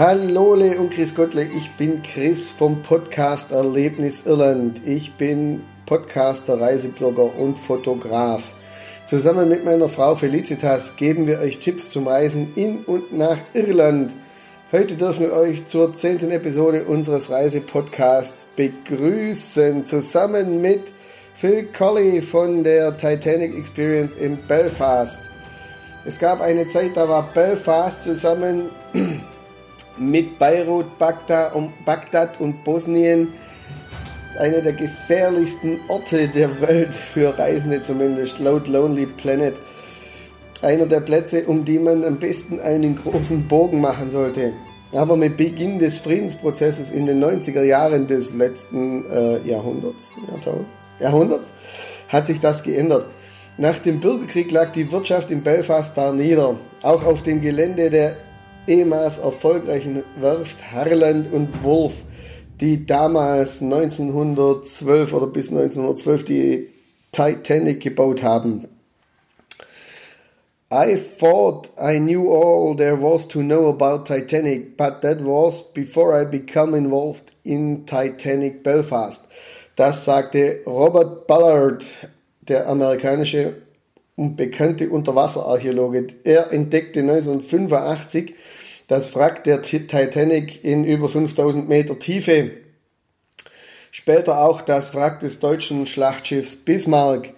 Hallole und Chris Gottle, ich bin Chris vom Podcast Erlebnis Irland. Ich bin Podcaster, Reiseblogger und Fotograf. Zusammen mit meiner Frau Felicitas geben wir euch Tipps zum Reisen in und nach Irland. Heute dürfen wir euch zur zehnten Episode unseres Reisepodcasts begrüßen, zusammen mit Phil Colley von der Titanic Experience in Belfast. Es gab eine Zeit, da war Belfast zusammen mit Beirut, Bagdad und, Bosnien einer der gefährlichsten Orte der Welt für Reisende zumindest, laut Lonely Planet. Einer der Plätze, um die man am besten einen großen Bogen machen sollte. Aber mit Beginn des Friedensprozesses in den 90er Jahren des letzten äh, Jahrhunderts, Jahrtausends, Jahrhunderts hat sich das geändert. Nach dem Bürgerkrieg lag die Wirtschaft in Belfast da nieder. Auch auf dem Gelände der ehemals erfolgreichen Werft Harland und Wolf, die damals 1912 oder bis 1912 die Titanic gebaut haben. I thought I knew all there was to know about Titanic, but that was before I became involved in Titanic Belfast. Das sagte Robert Ballard, der amerikanische und bekannte Unterwasserarchäologe. Er entdeckte 1985 das Wrack der Titanic in über 5000 Meter Tiefe. Später auch das Wrack des deutschen Schlachtschiffs Bismarck.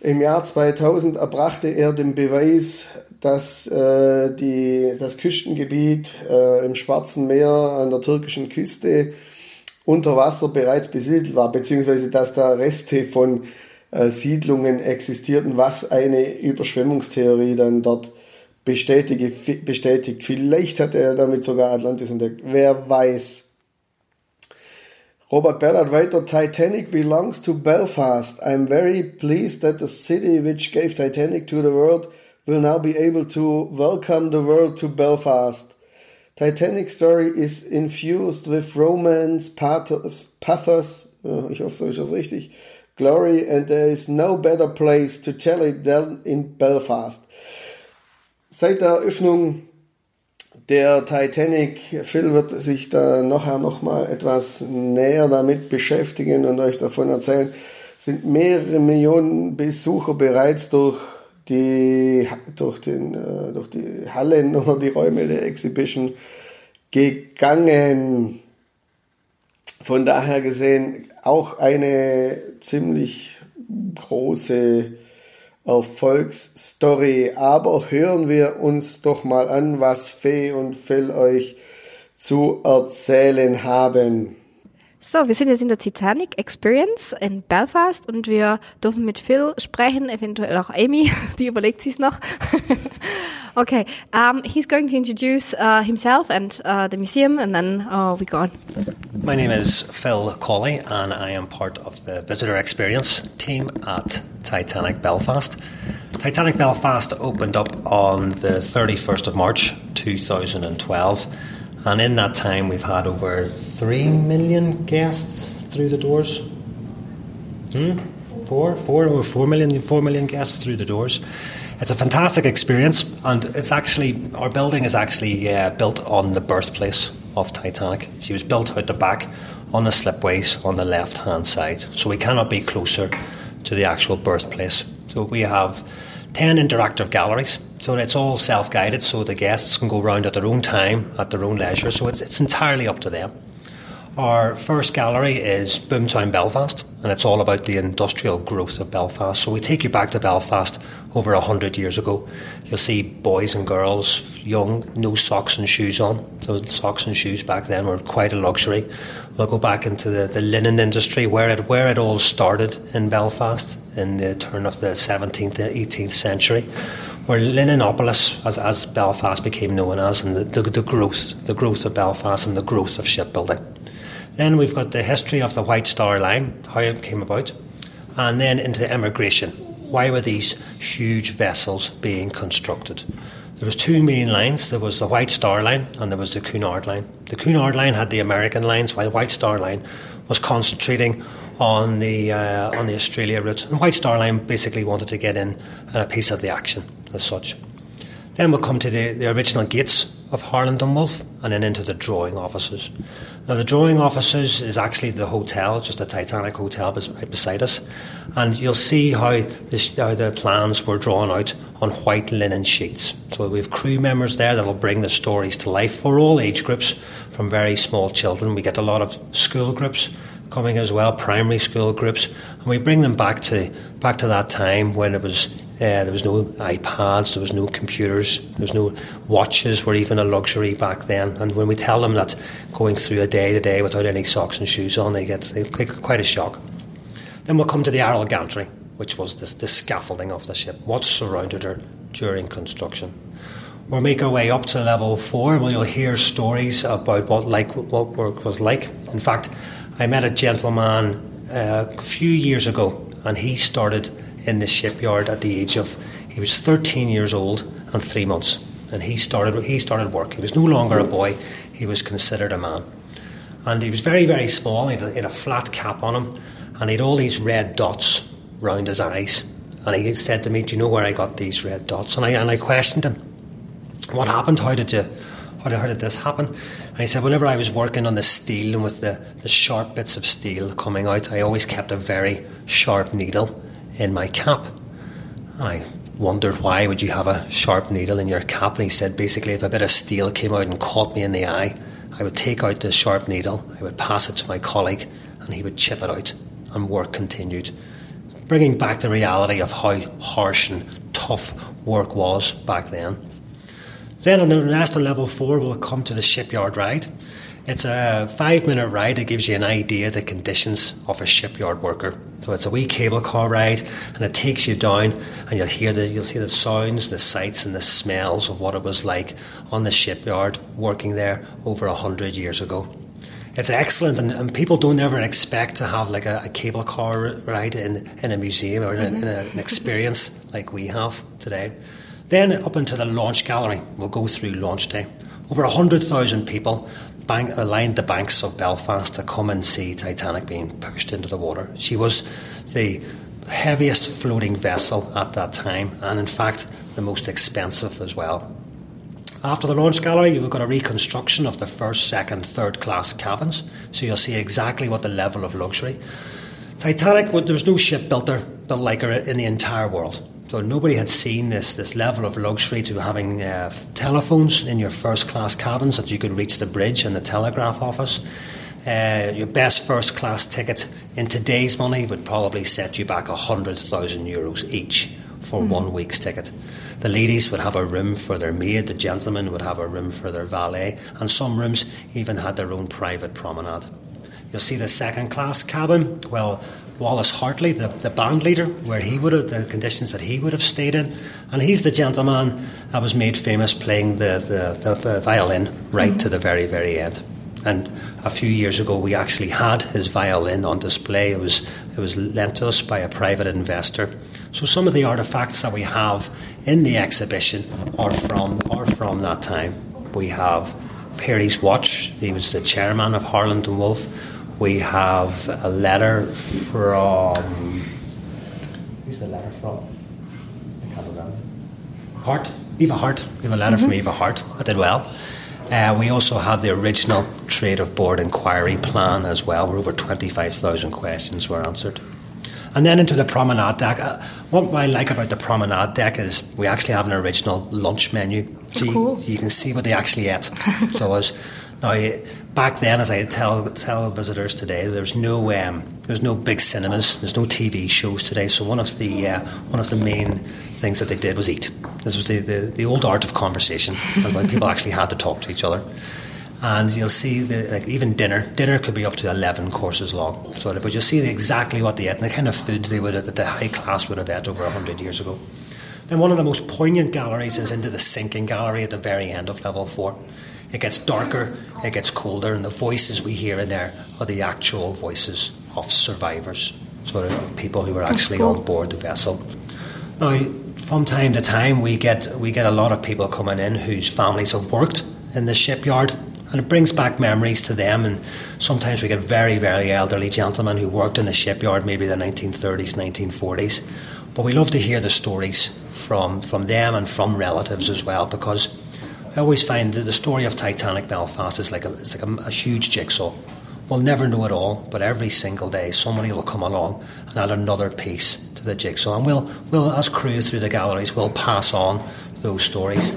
Im Jahr 2000 erbrachte er den Beweis, dass äh, die, das Küstengebiet äh, im Schwarzen Meer an der türkischen Küste unter Wasser bereits besiedelt war, beziehungsweise dass da Reste von äh, Siedlungen existierten, was eine Überschwemmungstheorie dann dort bestätigt. bestätigt. Vielleicht hat er damit sogar Atlantis entdeckt. Wer weiß. Robert Ballard weiter, Titanic belongs to Belfast. I'm very pleased that the city which gave Titanic to the world will now be able to welcome the world to Belfast. Titanic story is infused with romance, pathos, pathos oh, ich hoffe, so ist das richtig, glory, and there is no better place to tell it than in Belfast. Seit der Eröffnung der Titanic, Phil wird sich da nachher nochmal etwas näher damit beschäftigen und euch davon erzählen, sind mehrere Millionen Besucher bereits durch die, durch, den, äh, durch die Hallen oder die Räume der Exhibition gegangen. Von daher gesehen auch eine ziemlich große Erfolgsstory. Aber hören wir uns doch mal an, was Fee und Phil euch zu erzählen haben. So, wir sind jetzt in der Titanic Experience in Belfast und wir dürfen mit Phil sprechen, eventuell auch Amy, die überlegt sich noch. okay, um, he's going to introduce uh, himself and uh, the museum and then uh, we go on. My name is Phil Colley and I am part of the visitor experience team at Titanic Belfast. Titanic Belfast opened up on the 31st of March 2012 and in that time, we've had over 3 million guests through the doors. Hmm? Four, four, over 4 million, 4 million guests through the doors. It's a fantastic experience, and it's actually, our building is actually uh, built on the birthplace of Titanic. She was built out the back on the slipways on the left hand side, so we cannot be closer to the actual birthplace. So we have 10 interactive galleries so it's all self guided, so the guests can go around at their own time, at their own leisure, so it's, it's entirely up to them. Our first gallery is Boomtown Belfast, and it's all about the industrial growth of Belfast. So we take you back to Belfast over a hundred years ago. You'll see boys and girls, young, no socks and shoes on. Those socks and shoes back then were quite a luxury. We'll go back into the, the linen industry, where it where it all started in Belfast in the turn of the 17th and 18th century or Linenopolis, as, as Belfast became known as, and the, the, the, growth, the growth of Belfast and the growth of shipbuilding. Then we've got the history of the White Star Line, how it came about, and then into emigration. Why were these huge vessels being constructed? There was two main lines. There was the White Star Line and there was the Cunard Line. The Cunard Line had the American lines, while the White Star Line was concentrating on the uh, on the Australia route. And White Star Line basically wanted to get in a piece of the action as such. Then we'll come to the, the original gates of Harland and Wolff and then into the drawing offices. Now, the drawing offices is actually the hotel, just the Titanic Hotel right beside us. And you'll see how, this, how the plans were drawn out on white linen sheets. So we have crew members there that'll bring the stories to life for all age groups, from very small children. We get a lot of school groups coming as well, primary school groups, and we bring them back to back to that time when it was uh, there was no iPads, there was no computers, there was no watches were even a luxury back then. And when we tell them that going through a day to day without any socks and shoes on, they get, they get quite a shock. Then we'll come to the Arrol Gantry, which was this, the scaffolding of the ship, what surrounded her during construction. We'll make our way up to level four, where you'll hear stories about what like what work was like. In fact, I met a gentleman uh, a few years ago, and he started in the shipyard at the age of he was 13 years old and three months, and he started he started work. He was no longer a boy; he was considered a man, and he was very very small. He had a, he had a flat cap on him, and he had all these red dots round his eyes. And he said to me, "Do you know where I got these red dots?" And I and I questioned him, "What happened? How did you?" How did, how did this happen? And he said, whenever I was working on the steel and with the, the sharp bits of steel coming out, I always kept a very sharp needle in my cap. And I wondered why would you have a sharp needle in your cap? And he said basically if a bit of steel came out and caught me in the eye, I would take out the sharp needle, I would pass it to my colleague, and he would chip it out, and work continued. Bringing back the reality of how harsh and tough work was back then. Then on the of level four, we'll come to the shipyard ride. It's a five minute ride that gives you an idea of the conditions of a shipyard worker. So it's a wee cable car ride and it takes you down and you'll hear the you'll see the sounds, the sights and the smells of what it was like on the shipyard working there over a hundred years ago. It's excellent and, and, people don't ever expect to have like a, a cable car ride in, in a museum or in, a, in a, an experience like we have today. Then up into the launch gallery, we'll go through launch day. Over 100,000 people bank, uh, lined the banks of Belfast to come and see Titanic being pushed into the water. She was the heaviest floating vessel at that time, and in fact, the most expensive as well. After the launch gallery, you've got a reconstruction of the first, second, third class cabins, so you'll see exactly what the level of luxury. Titanic, there was no ship built, there, built like her in the entire world. So nobody had seen this this level of luxury to having uh, telephones in your first class cabins that you could reach the bridge and the telegraph office. Uh, your best first class ticket in today's money would probably set you back hundred thousand euros each for mm. one week's ticket. The ladies would have a room for their maid, the gentlemen would have a room for their valet, and some rooms even had their own private promenade. You'll see the second class cabin. Well, Wallace Hartley, the, the band leader, where he would have, the conditions that he would have stayed in. And he's the gentleman that was made famous playing the, the, the violin right mm-hmm. to the very, very end. And a few years ago, we actually had his violin on display. It was, it was lent to us by a private investor. So some of the artifacts that we have in the exhibition are from, are from that time. We have Pirrie's watch. He was the chairman of Harland and Wolff we have a letter from. Who's the letter from? I can't remember. Hart? Eva Hart. We have a letter mm-hmm. from Eva Hart. I did well. Uh, we also have the original Trade of Board inquiry plan as well, where over 25,000 questions were answered. And then into the promenade deck. Uh, what I like about the promenade deck is we actually have an original lunch menu. So cool. you, you, can see what they actually ate. so as now back then, as I tell tell visitors today, there's no um, there's no big cinemas, there's no TV shows today. So one of the uh, one of the main things that they did was eat. This was the, the, the old art of conversation, when people actually had to talk to each other. And you'll see the, like even dinner. Dinner could be up to eleven courses long. So, but you'll see exactly what they ate and the kind of foods they would have, that the high class would have ate over hundred years ago. Then one of the most poignant galleries is into the sinking gallery at the very end of level four. It gets darker, it gets colder, and the voices we hear in there are the actual voices of survivors, sort of people who are actually on board the vessel. Now, from time to time, we get we get a lot of people coming in whose families have worked in the shipyard, and it brings back memories to them. And sometimes we get very, very elderly gentlemen who worked in the shipyard, maybe the 1930s, 1940s. But we love to hear the stories from, from them and from relatives as well because I always find that the story of Titanic Belfast is like a, it's like a, a huge jigsaw. We'll never know it all, but every single day somebody will come along and add another piece to the jigsaw. And we'll, we'll as crew through the galleries, we'll pass on those stories.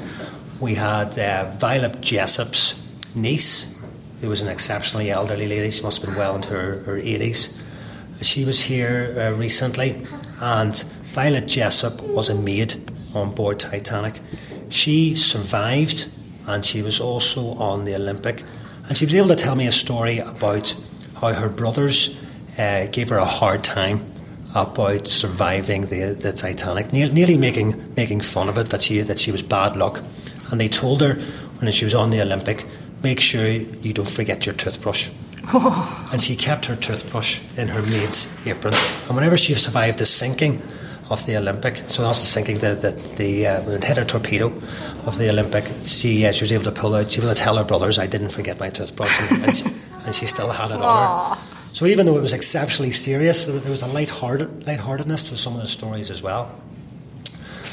We had uh, Violet Jessop's niece, who was an exceptionally elderly lady. She must have been well into her, her 80s. She was here uh, recently, and Violet Jessop was a maid on board Titanic. She survived, and she was also on the Olympic. And she was able to tell me a story about how her brothers uh, gave her a hard time about surviving the, the Titanic, nearly making making fun of it that she that she was bad luck. And they told her when she was on the Olympic, make sure you don't forget your toothbrush. And she kept her toothbrush in her maid's apron. And whenever she survived the sinking of the Olympic, so I was thinking that, the, the uh, when it hit a torpedo of the Olympic, she, uh, she was able to pull out, she was able to tell her brothers, I didn't forget my toothbrush. and, she, and she still had it on her. So even though it was exceptionally serious, there was a light-hearted, lightheartedness to some of the stories as well.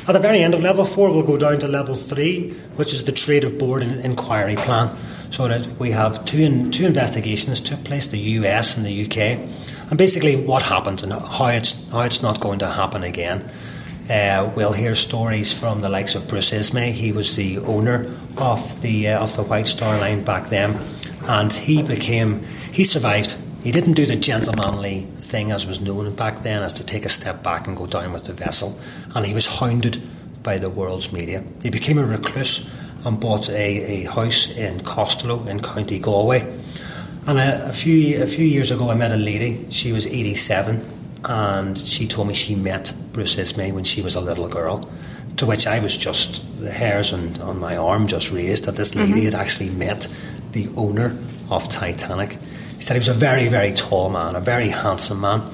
At the very end of level four, we'll go down to level three, which is the trade of board and inquiry plan. So that we have two in, two investigations took place, the US and the UK, and basically what happened and how it's how it's not going to happen again. Uh, we'll hear stories from the likes of Bruce Ismay. He was the owner of the uh, of the White Star Line back then, and he became he survived he didn't do the gentlemanly thing as was known back then, as to take a step back and go down with the vessel. And he was hounded by the world's media. He became a recluse and bought a, a house in Costelloe in County Galway. And a, a, few a few years ago, I met a lady. She was 87, and she told me she met Bruce Ismay when she was a little girl. To which I was just the hairs on, on my arm just raised that this lady mm-hmm. had actually met the owner of Titanic. He said he was a very, very tall man, a very handsome man,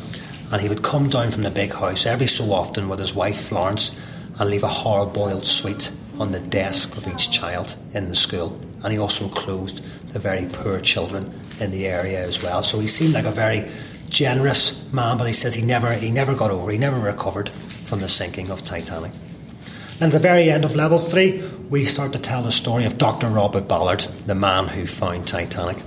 and he would come down from the big house every so often with his wife Florence and leave a hard boiled sweet on the desk of each child in the school. And he also clothed the very poor children in the area as well. So he seemed like a very generous man, but he says he never he never got over, he never recovered from the sinking of Titanic. And at the very end of level three, we start to tell the story of Dr. Robert Ballard, the man who found Titanic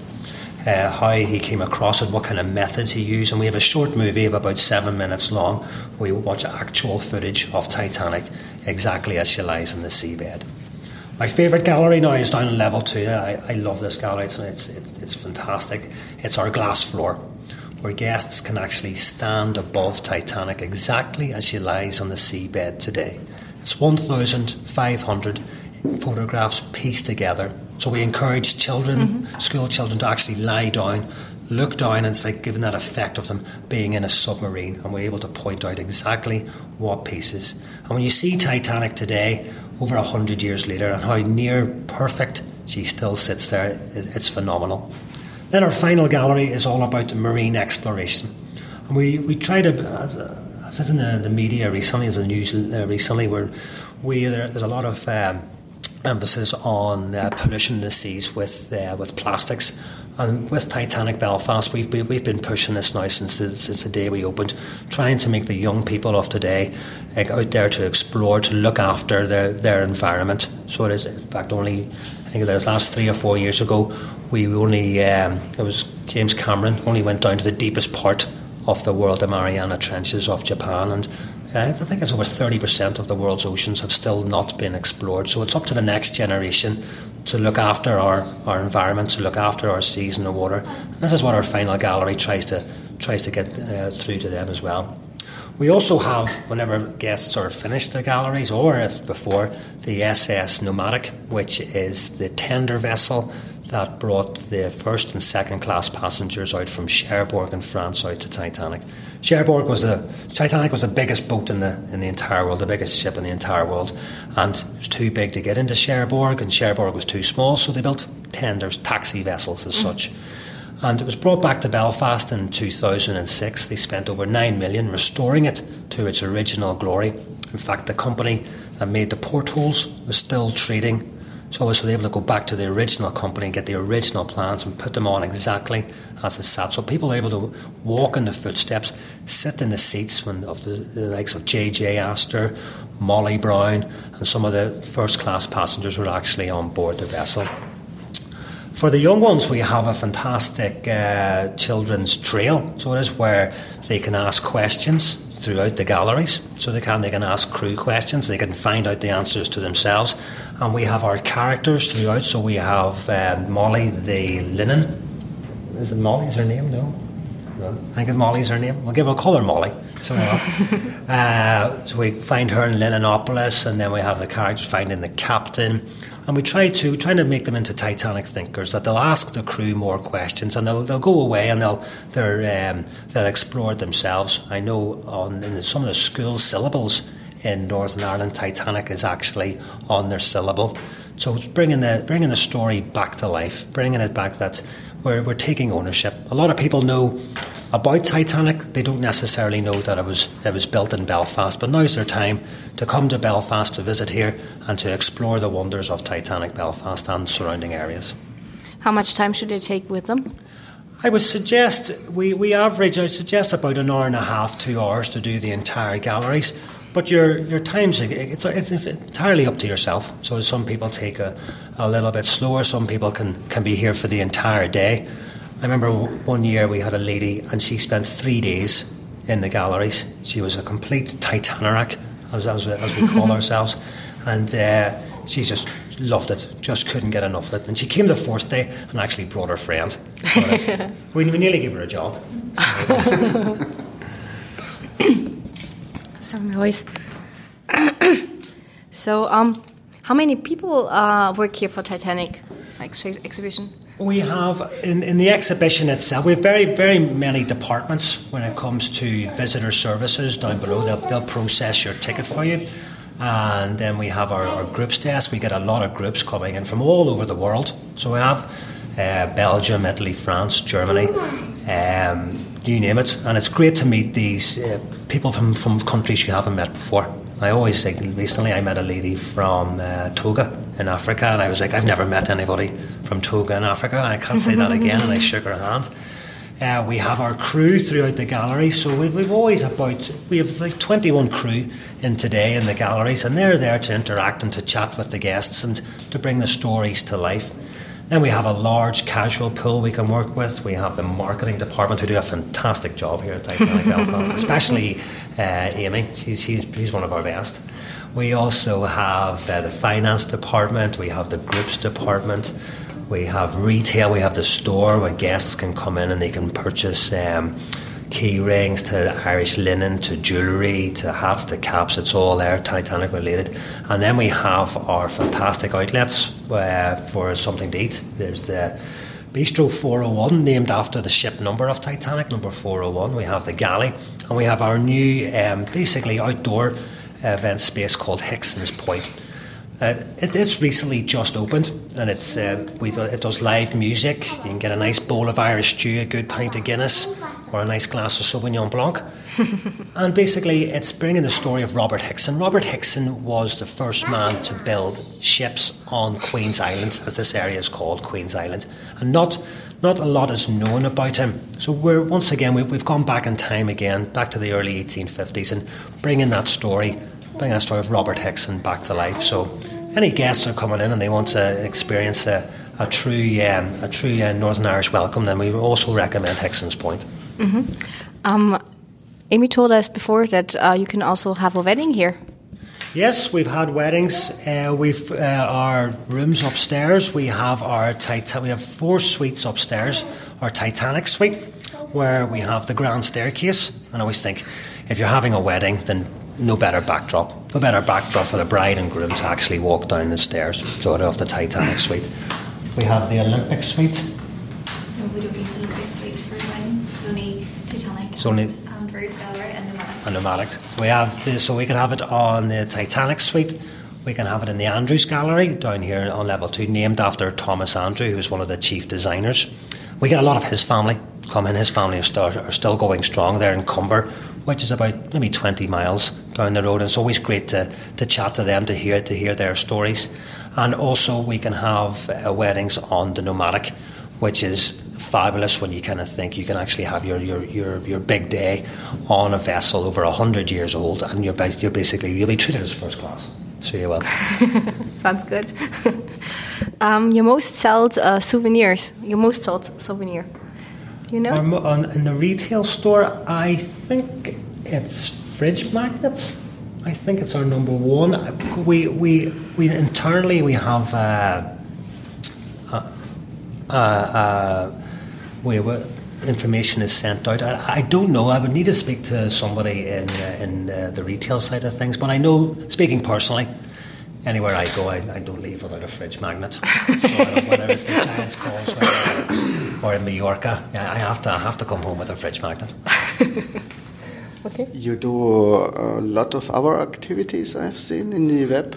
uh, how he came across it, what kind of methods he used. And we have a short movie of about seven minutes long where we watch actual footage of Titanic exactly as she lies in the seabed. My favourite gallery now is down on level two. I, I love this gallery, it's, it's, it's fantastic. It's our glass floor where guests can actually stand above Titanic exactly as she lies on the seabed today. It's 1,500 photographs pieced together so we encourage children, mm-hmm. school children, to actually lie down, look down, and it's like giving that effect of them being in a submarine. And we're able to point out exactly what pieces. And when you see Titanic today, over a hundred years later, and how near perfect she still sits there, it's phenomenal. Then our final gallery is all about marine exploration. And we, we try to, as, as in the, the media recently, as a news uh, recently, where we, there, there's a lot of um, emphasis on uh, pollution in the seas with uh, with plastics. And with Titanic Belfast, we've been, we've been pushing this now since the, since the day we opened, trying to make the young people of today like, out there to explore, to look after their, their environment. So it is, in fact, only I think the last three or four years ago, we only um, it was James Cameron only went down to the deepest part of the world, the Mariana Trenches of Japan, and I think it's over 30% of the world's oceans have still not been explored. So it's up to the next generation to look after our, our environment, to look after our seas and the water. And this is what our final gallery tries to tries to get uh, through to them as well. We also have, whenever guests are finished the galleries, or if before, the SS Nomadic, which is the tender vessel that brought the first and second class passengers out from Cherbourg in France out to Titanic. Cherbourg was the Titanic was the biggest boat in the in the entire world, the biggest ship in the entire world, and it was too big to get into Cherbourg, and Cherbourg was too small, so they built tenders, taxi vessels as mm. such. And it was brought back to Belfast in 2006. They spent over 9 million restoring it to its original glory. In fact, the company that made the portholes was still trading So I was able to go back to the original company and get the original plans and put them on exactly as it sat. So people are able to walk in the footsteps, sit in the seats when, of the, the likes of J.J. Astor, Molly Brown, and some of the first class passengers were actually on board the vessel. For the young ones, we have a fantastic uh, children's trail. So it is where they can ask questions throughout the galleries. So they can they can ask crew questions. They can find out the answers to themselves. And we have our characters throughout. So we have uh, Molly the linen. Is it Molly's her name? No. I think it's Molly's her name. We'll give her a colour Molly. So, uh, so we find her in Linenopolis, and then we have the characters finding the captain, and we try to trying to make them into Titanic thinkers. That they'll ask the crew more questions, and they'll, they'll go away and they'll they're, um, they'll explore themselves. I know on in some of the school syllables in Northern Ireland, Titanic is actually on their syllable. So it's bringing the bringing the story back to life, bringing it back that we're, we're taking ownership. A lot of people know about Titanic. They don't necessarily know that it was it was built in Belfast, but now's their time to come to Belfast to visit here and to explore the wonders of Titanic Belfast and surrounding areas. How much time should they take with them? I would suggest we, we average I suggest about an hour and a half, two hours to do the entire galleries. But your your times it's, it's, it's entirely up to yourself. So some people take a, a little bit slower. Some people can, can be here for the entire day. I remember one year we had a lady and she spent three days in the galleries. She was a complete Titanic, as, as, as we call ourselves, and uh, she just loved it. Just couldn't get enough of it. And she came the fourth day and actually brought her friend. we, we nearly gave her a job. Sorry, my voice. so, um, how many people uh, work here for Titanic ex- exhibition? We have in, in the exhibition itself. We have very very many departments when it comes to visitor services down below. They'll, they'll process your ticket for you, and then we have our, our groups desk. We get a lot of groups coming in from all over the world. So we have uh, Belgium, Italy, France, Germany, um, you name it. And it's great to meet these uh, people from, from countries you haven't met before. I always say, recently I met a lady from uh, Togo in Africa, and I was like, I've never met anybody from Togo in Africa, and I can't say that again, and I shook her hand. Uh, we have our crew throughout the gallery, so we've, we've always about we have like 21 crew in today in the galleries, and they're there to interact and to chat with the guests and to bring the stories to life. Then we have a large casual pool we can work with. We have the marketing department who do a fantastic job here at Titanic Belfast, especially uh, Amy. She's, she's, she's one of our best. We also have uh, the finance department. We have the groups department. We have retail. We have the store where guests can come in and they can purchase. Um, key rings to Irish linen to jewellery to hats to caps. It's all there, Titanic related. And then we have our fantastic outlets uh, for something to eat. There's the Bistro 401, named after the ship number of Titanic, number 401. We have the galley, and we have our new, um, basically outdoor event space called Hickson's Point. Uh, it is recently just opened, and it's uh, we do, it does live music. You can get a nice bowl of Irish stew, a good pint of Guinness, or a nice glass of Sauvignon Blanc. and basically, it's bringing the story of Robert Hickson. Robert Hickson was the first man to build ships on Queen's Island, as this area is called, Queen's Island, and not not a lot is known about him. So we're once again we, we've gone back in time again, back to the early 1850s, and bringing that story bringing a story of Robert Hickson back to life. So, any guests are coming in and they want to experience a, a true, um, a true uh, Northern Irish welcome, then we also recommend Hickson's Point. Mm-hmm. Um, Amy told us before that uh, you can also have a wedding here. Yes, we've had weddings. Uh, we've uh, our rooms upstairs. We have our Titan- We have four suites upstairs. Our Titanic suite, where we have the grand staircase. And I always think, if you're having a wedding, then no better backdrop. No better backdrop for the bride and groom to actually walk down the stairs sort of the Titanic suite. We have the Olympic suite. No, we don't use the Olympic suite for weddings. It's only Titanic it's only and, and Rose Gallery and Nomadic. And Nomadic. So we have this, so we can have it on the Titanic suite. We can have it in the Andrews Gallery down here on level two, named after Thomas Andrew, who's one of the chief designers. We get a lot of his family come in. His family are still, are still going strong there in Comber, which is about maybe 20 miles down the road. And it's always great to, to chat to them, to hear to hear their stories. And also, we can have uh, weddings on the nomadic, which is fabulous when you kind of think you can actually have your, your, your, your big day on a vessel over 100 years old, and you're, you're basically really treated as first class. So you will. Sounds good. um, your most sold uh, souvenirs, your most sold souvenir. You know? Um, on, in the retail store, I think it's fridge magnets. I think it's our number one. We we we internally we have uh, uh, uh, we information is sent out. I, I, don't know. I would need to speak to somebody in uh, in uh, the retail side of things. But I know, speaking personally, anywhere I go, I, I don't leave without a fridge magnet. so whether it's the Giants calls or, or in Mallorca, I have to I have to come home with a fridge magnet. Okay. You do a lot of other activities I've seen in the web,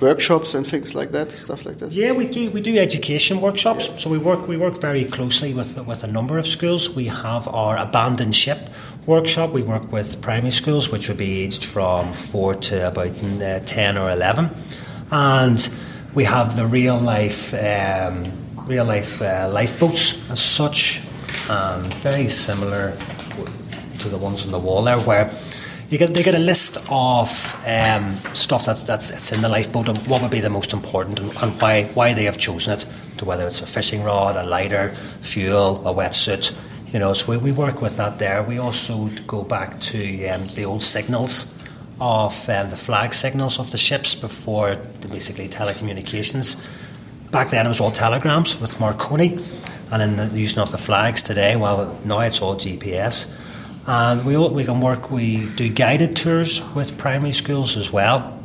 workshops and things like that, stuff like that. Yeah, we do. We do education workshops. Yeah. So we work we work very closely with with a number of schools. We have our abandoned ship workshop. We work with primary schools, which would be aged from four to about uh, ten or eleven, and we have the real life. Um, real life uh, lifeboats as such, and very similar to the ones on the wall there, where you get they get a list of um, stuff that's that's it's in the lifeboat and what would be the most important and, and, why why they have chosen it. To whether it's a fishing rod, a lighter, fuel, a wetsuit. You know, so we, we work with that there. We also go back to um, the old signals of um, the flag signals of the ships before the, basically telecommunications. Back then it was all telegrams with Marconi, and in the using of the flags today, well now it's all GPS. And we, we can work, we do guided tours with primary schools as well.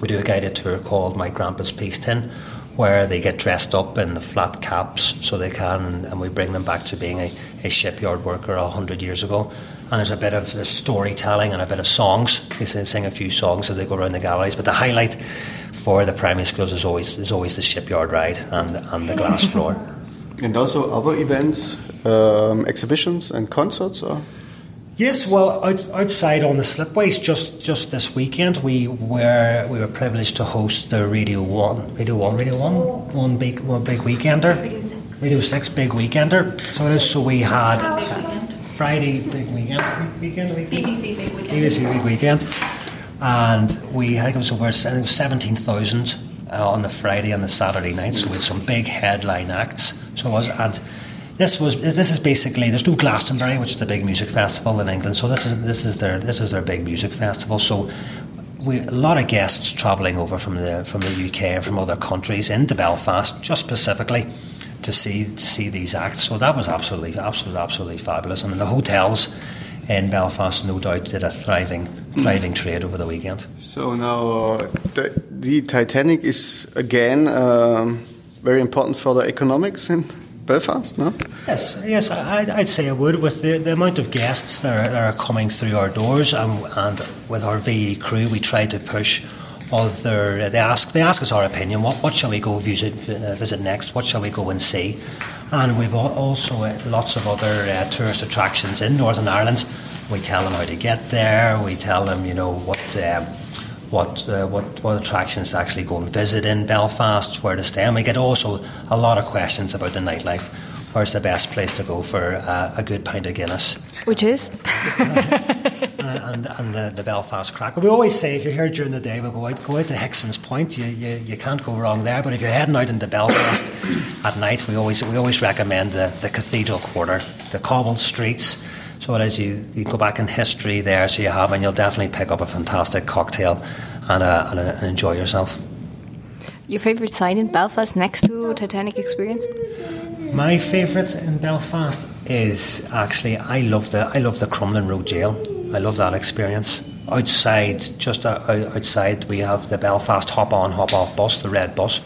We do a guided tour called My Grandpa's Peace Tin, where they get dressed up in the flat caps so they can, and, we bring them back to being a, a shipyard worker a hundred years ago. And there's a bit of storytelling and a bit of songs. They sing a few songs as they go around the galleries, but the highlight for the primary schools is always is always the shipyard ride and and the glass floor. And also other events, um, exhibitions and concerts, or Yes, well, out, outside on the slipways, just just this weekend, we were we were privileged to host the Radio One, Radio One, Radio One, one big one big weekender, Radio Six, Radio Six big weekender. So it is. So we had Friday big weekend, weekend, weekend, BBC big weekend, BBC big weekend, and we I think it was over I think it was seventeen thousand uh, on the Friday and the Saturday night. So with some big headline acts. So it was and this was this is basically there's no Glastonbury, which is the big music festival in England. So this is this is their this is their big music festival. So we a lot of guests travelling over from the from the UK and from other countries into Belfast, just specifically to see to see these acts. So that was absolutely absolutely absolutely fabulous. And the hotels in Belfast, no doubt, did a thriving thriving trade over the weekend. So now uh, the, the Titanic is again um, very important for the economics in Belfast, no? Yes, yes, I'd, I'd say I would. With the, the amount of guests that are, that are coming through our doors, and, and with our VE crew, we try to push other. They ask they ask us our opinion. What what shall we go visit uh, visit next? What shall we go and see? And we've also uh, lots of other uh, tourist attractions in Northern Ireland. We tell them how to get there. We tell them, you know, what. Um, what uh, what what attractions to actually go and visit in Belfast, where to stay, and we get also a lot of questions about the nightlife. Where's the best place to go for uh, a good pint of Guinness? Which is? and, and the, the, Belfast crack. We always say if you're here during the day, we'll go out, go out to Hickson's Point. You, you, you can't go wrong there. But if you're heading out into Belfast at night, we always we always recommend the, the Cathedral Quarter, the cobbled streets. So it is you, you go back in history there, so you have, and you'll definitely pick up a fantastic cocktail and, uh, and, uh, and enjoy yourself. Your favourite site in Belfast next to Titanic Experience? My favourite in Belfast is actually I love the I love the Crumlin Road Jail. I love that experience. Outside, just outside, we have the Belfast hop on hop off bus, the red bus,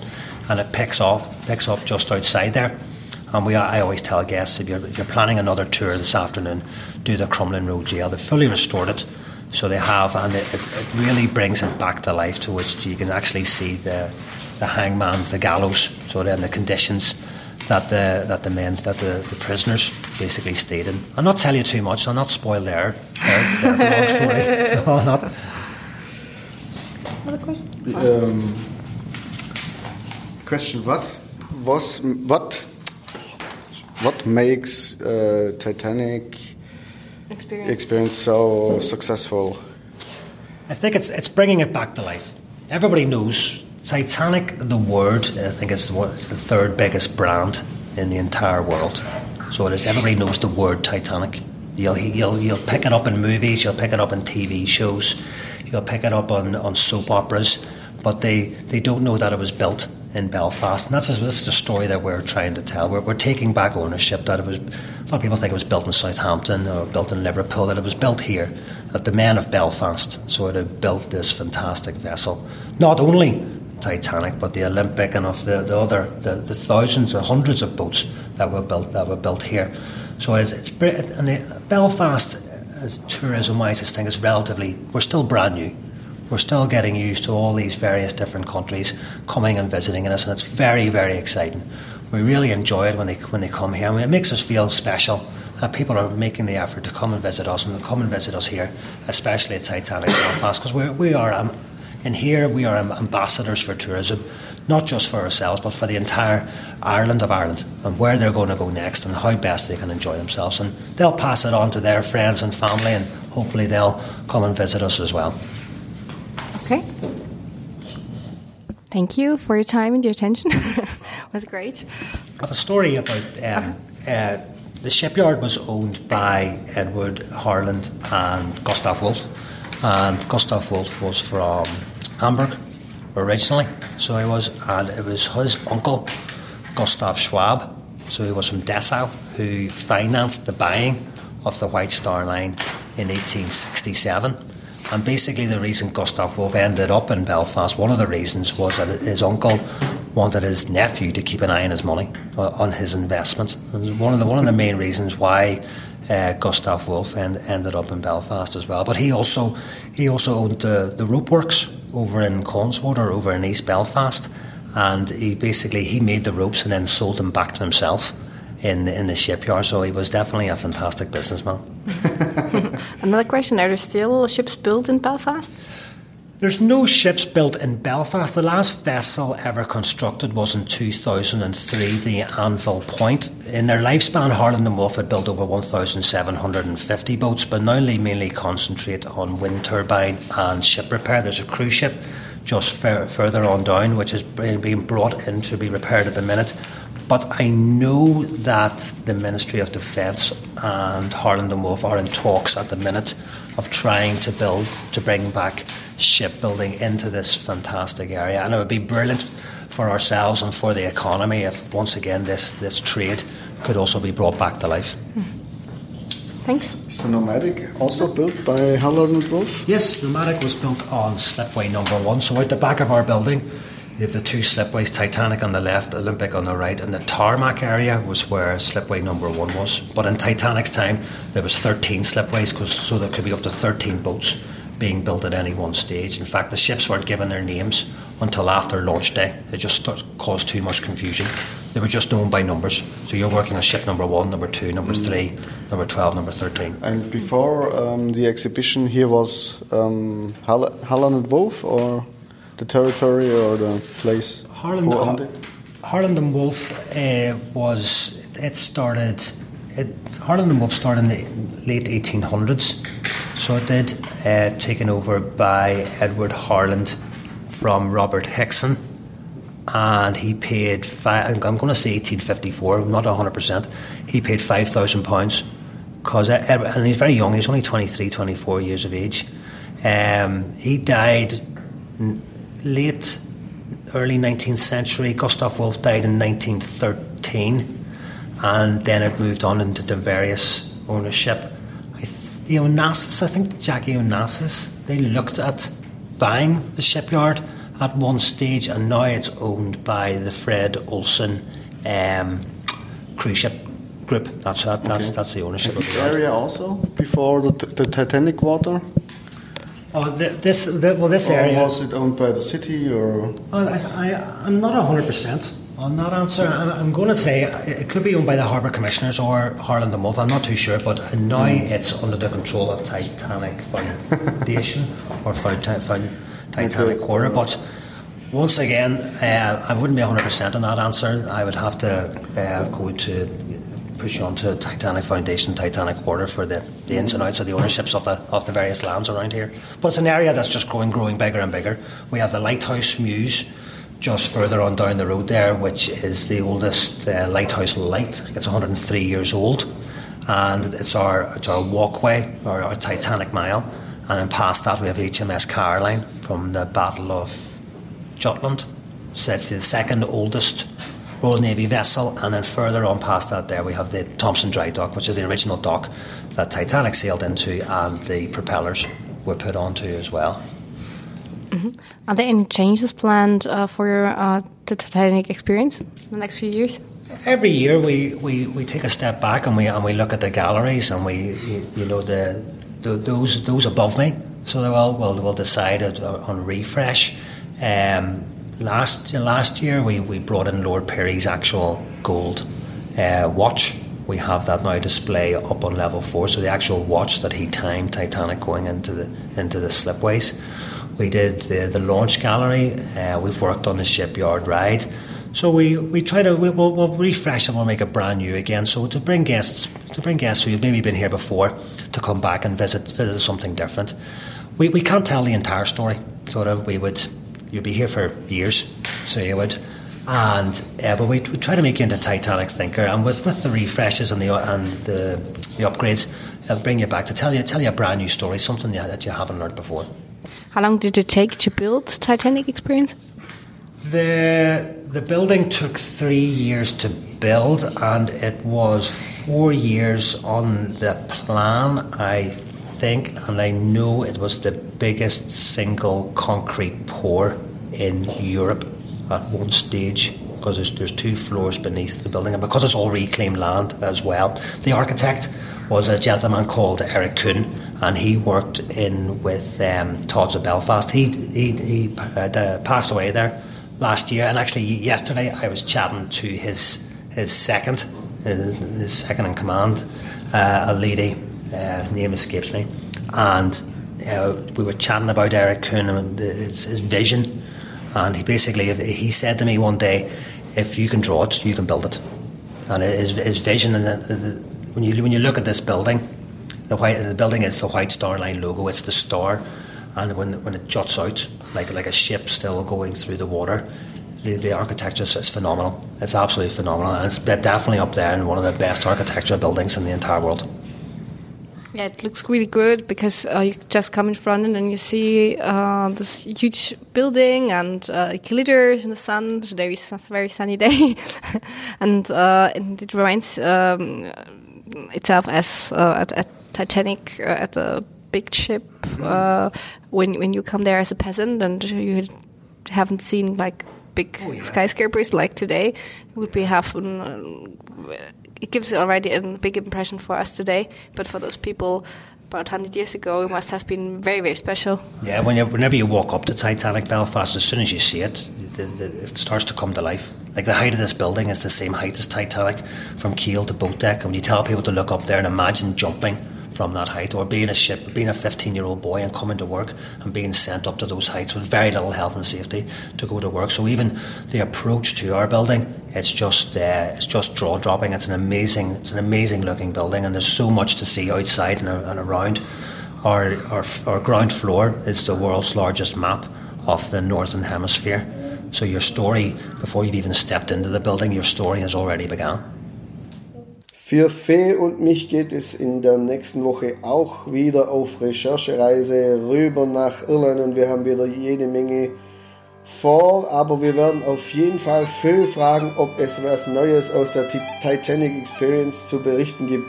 and it picks off picks up just outside there. And we I always tell guests if you're if you're planning another tour this afternoon, do the Crumlin Road Jail. They've fully restored it. So they have, and it, it really brings it back to life to which you can actually see the the hangman's, the gallows, so then the conditions that the that the men that the, the prisoners basically stayed in. I'll not tell you too much. I'll not spoil their their, their long story. I'll not. Another question? Um, question was was what what makes uh, Titanic Experience. experience so successful? I think it's it's bringing it back to life. Everybody knows Titanic. The word I think is what it's the third biggest brand in the entire world. So it is. Everybody knows the word Titanic. You'll you'll you'll pick it up in movies. You'll pick it up in TV shows. You'll pick it up on, on soap operas. But they, they don't know that it was built in Belfast, and that's, that's the story that we're trying to tell. We're, we're taking back ownership that it was. A lot of people think it was built in Southampton or built in Liverpool. That it was built here, that the men of Belfast. sort of built this fantastic vessel. Not only Titanic, but the Olympic and of the, the other the, the thousands or hundreds of boats that were built that were built here. So it's, it's and the, Belfast, as tourism wise, this thing is relatively. We're still brand new we're still getting used to all these various different countries coming and visiting us, and it's very, very exciting. We really enjoy it when they when they come here. I mean, it makes us feel special that people are making the effort to come and visit us and to come and visit us here, especially at Titanic Belfast, because we we are um, in here we are ambassadors for tourism, not just for ourselves but for the entire Ireland of Ireland and where they're going to go next and how best they can enjoy themselves, and they'll pass it on to their friends and family, and hopefully they'll come and visit us as well. Okay. Thank you for your time and your attention. it was great. I have a story about um, uh, the shipyard was owned by Edward Harland and Gustav Wolff, and Gustav Wolff was from Hamburg originally, so he was, and it was his uncle Gustav Schwab, so he was from Dessau, who financed the buying of the White Star Line in 1867 and basically, the reason Gustav Wolff ended up in Belfast, one of the reasons was that his uncle wanted his nephew to keep an eye on his money, uh, on his investments. one of the one of the main reasons why uh, Gustav Wolff end, ended up in Belfast as well. But he also he also owned the, the rope works over in Connswater, over in East Belfast, and he basically he made the ropes and then sold them back to himself in the, in the shipyard. So he was definitely a fantastic businessman. Another question: Are there still ships built in Belfast? There's no ships built in Belfast. The last vessel ever constructed was in 2003, the Anvil Point. In their lifespan, Harland and Wolff had built over 1,750 boats, but now they mainly concentrate on wind turbine and ship repair. There's a cruise ship just further on down, which is being brought in to be repaired at the minute. But I know that the Ministry of Defence and Harland and Wolff are in talks at the minute of trying to build, to bring back shipbuilding into this fantastic area. And it would be brilliant for ourselves and for the economy if, once again, this, this trade could also be brought back to life. Thanks. Is the Nomadic also built by Harland and Wolff? Yes, Nomadic was built on slipway number one. So, out the back of our building, you have the two slipways, Titanic on the left, Olympic on the right, and the tarmac area was where slipway number one was. But in Titanic's time, there was 13 slipways, so there could be up to 13 boats being built at any one stage. In fact, the ships weren't given their names until after launch day. It just caused too much confusion. They were just known by numbers. So you're working on ship number one, number two, number mm. three, number 12, number 13. And before um, the exhibition here was um, Harland and Wolff or? The territory or the place? Harland, Har- Harland and Wolff uh, was it started. It, Harland and Wolff started in the late 1800s, so it did, uh, taken over by Edward Harland from Robert Hickson, and he paid. Five, I'm going to say 1854, not 100. percent He paid five thousand pounds because and he's very young. He's only 23, 24 years of age. Um, he died late, early 19th century. Gustav Wolff died in 1913, and then it moved on into the various ownership. The Onassis, I think Jackie Onassis, they looked at buying the shipyard at one stage, and now it's owned by the Fred Olsen um, cruise ship group. That's that, that's okay. that's the ownership. The area also before the, the Titanic water. Oh, this the, well, this or area was it owned by the city or? Well, I, I am not hundred percent on that answer. I'm, I'm, going to say it could be owned by the Harbour Commissioners or Harland and Wolff. I'm not too sure, but now mm. it's under the control of Titanic Foundation or Found, Found, Titanic Okay. Quarter. But once again, uh, I wouldn't be 100% on that answer. I would have to uh, go to push on to Titanic Foundation, Titanic Quarter for the, the ins and outs of the ownerships of the of the various lands around here. But it's an area that's just growing, growing bigger and bigger. We have the Lighthouse Mews just further on down the road there, which is the oldest uh, lighthouse light. It's 103 years old, and it's our it's our walkway, our, our Titanic Mile. And then past that, we have HMS Caroline from the Battle of Jutland. So it's the second oldest Royal Navy vessel, and then further on past that, there we have the Thompson Dry Dock, which is the original dock that Titanic sailed into, and the propellers were put onto as well. Are there any changes planned uh, for your, uh, the Titanic experience in the next few years? Every year we, we, we take a step back and we and we look at the galleries and we you, you know the, the those those above me. So they will will will decide on- on refresh. Um, last last year we, we brought in Lord Pirrie's actual gold uh, watch. We have that now display up on level four. So the actual watch that he timed Titanic going into the into the slipways. We did the, the launch gallery. Uh, we've worked on the shipyard ride. So we, we try to we, we'll, we'll refresh and we'll make it brand new again. So to bring guests to bring guests who've maybe been here before to come back and visit visit something different. We, we can't tell the entire story. Sort of we would you'd be here for years, so you would. And uh, but we, we try to make you into a Titanic thinker, and with, with the refreshes and the and the, the upgrades, it'll bring you back to tell you tell you a brand new story, something that you haven't learned before. How long did it take to build Titanic experience? The the building took three years to build, and it was four years on the plan, I think, and I know it was the biggest single concrete pour in Europe at one stage because there's, there's two floors beneath the building, and because it's all reclaimed land as well. The architect was a gentleman called Eric Kuhne, and he worked in with um, Todds of Belfast. He he, he uh, passed away there last year, and actually yesterday I was chatting to his his second, his, his second in command, uh, a lady, uh, name escapes me, and uh, we were chatting about Eric Kuhne and his, his vision, and he basically he said to me one day, if you can draw it, you can build it, and his, his vision and when you when you look at this building, the white the building is the White Star Line logo. It's the star, and when when it juts out like like a ship still going through the water, the, the architecture is, phenomenal. It's absolutely phenomenal, and it's definitely up there in one of the best architectural buildings in the entire world. Yeah, it looks really good because uh, you just come in front and then you see uh, this huge building and uh, it glitters in the sun. Today is a very sunny day, and, uh, and it reminds um, itself as uh, at, at Titanic uh, at the big ship uh, when when you come there as a peasant and you haven't seen like big Oh, yeah. skyscrapers like today. It would be an, it gives already a big impression for us today, but for those people about 100 years ago, it must have been very, very special. Yeah, whenever you walk up to Titanic Belfast, as soon as you see it, it starts to come to life. Like the height of this building is the same height as Titanic, from keel to boat deck. And when you tell people to look up there and imagine jumping from that height, or being a ship, being a 15 year old boy and coming to work and being sent up to those heights with very little health and safety to go to work. So even the approach to our building, it's just uh, it's just jaw dropping. It's an amazing it's an amazing looking building, and there's so much to see outside and, and around. Our, our our ground floor is the world's largest map of the northern hemisphere. So your story, before you've even stepped into the building, your story has already begun. Für Fee und mich geht es in der nächsten Woche auch wieder auf Recherchereise rüber nach Irland und wir haben wieder jede Menge vor, aber wir werden auf jeden Fall Phil fragen, ob es was Neues aus der Ti- Titanic Experience zu berichten gibt.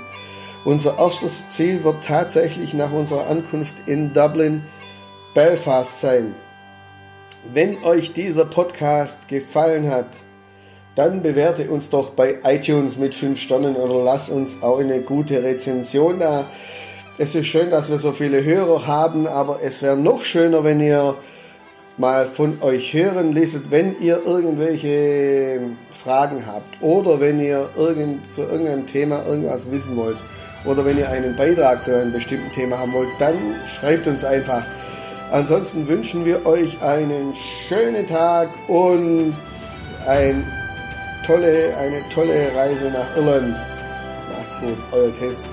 Unser erstes Ziel wird tatsächlich nach unserer Ankunft in Dublin Belfast sein. Wenn euch dieser Podcast gefallen hat, dann bewerte uns doch bei iTunes mit 5 Sternen oder lass uns auch eine gute Rezension da. Es ist schön, dass wir so viele Hörer haben, aber es wäre noch schöner, wenn ihr mal von euch hören lässt, wenn ihr irgendwelche Fragen habt oder wenn ihr irgend, zu irgendeinem Thema irgendwas wissen wollt oder wenn ihr einen Beitrag zu einem bestimmten Thema haben wollt, dann schreibt uns einfach Ansonsten wünschen wir euch einen schönen Tag und ein tolle, eine tolle Reise nach Irland. Macht's gut, euer Chris.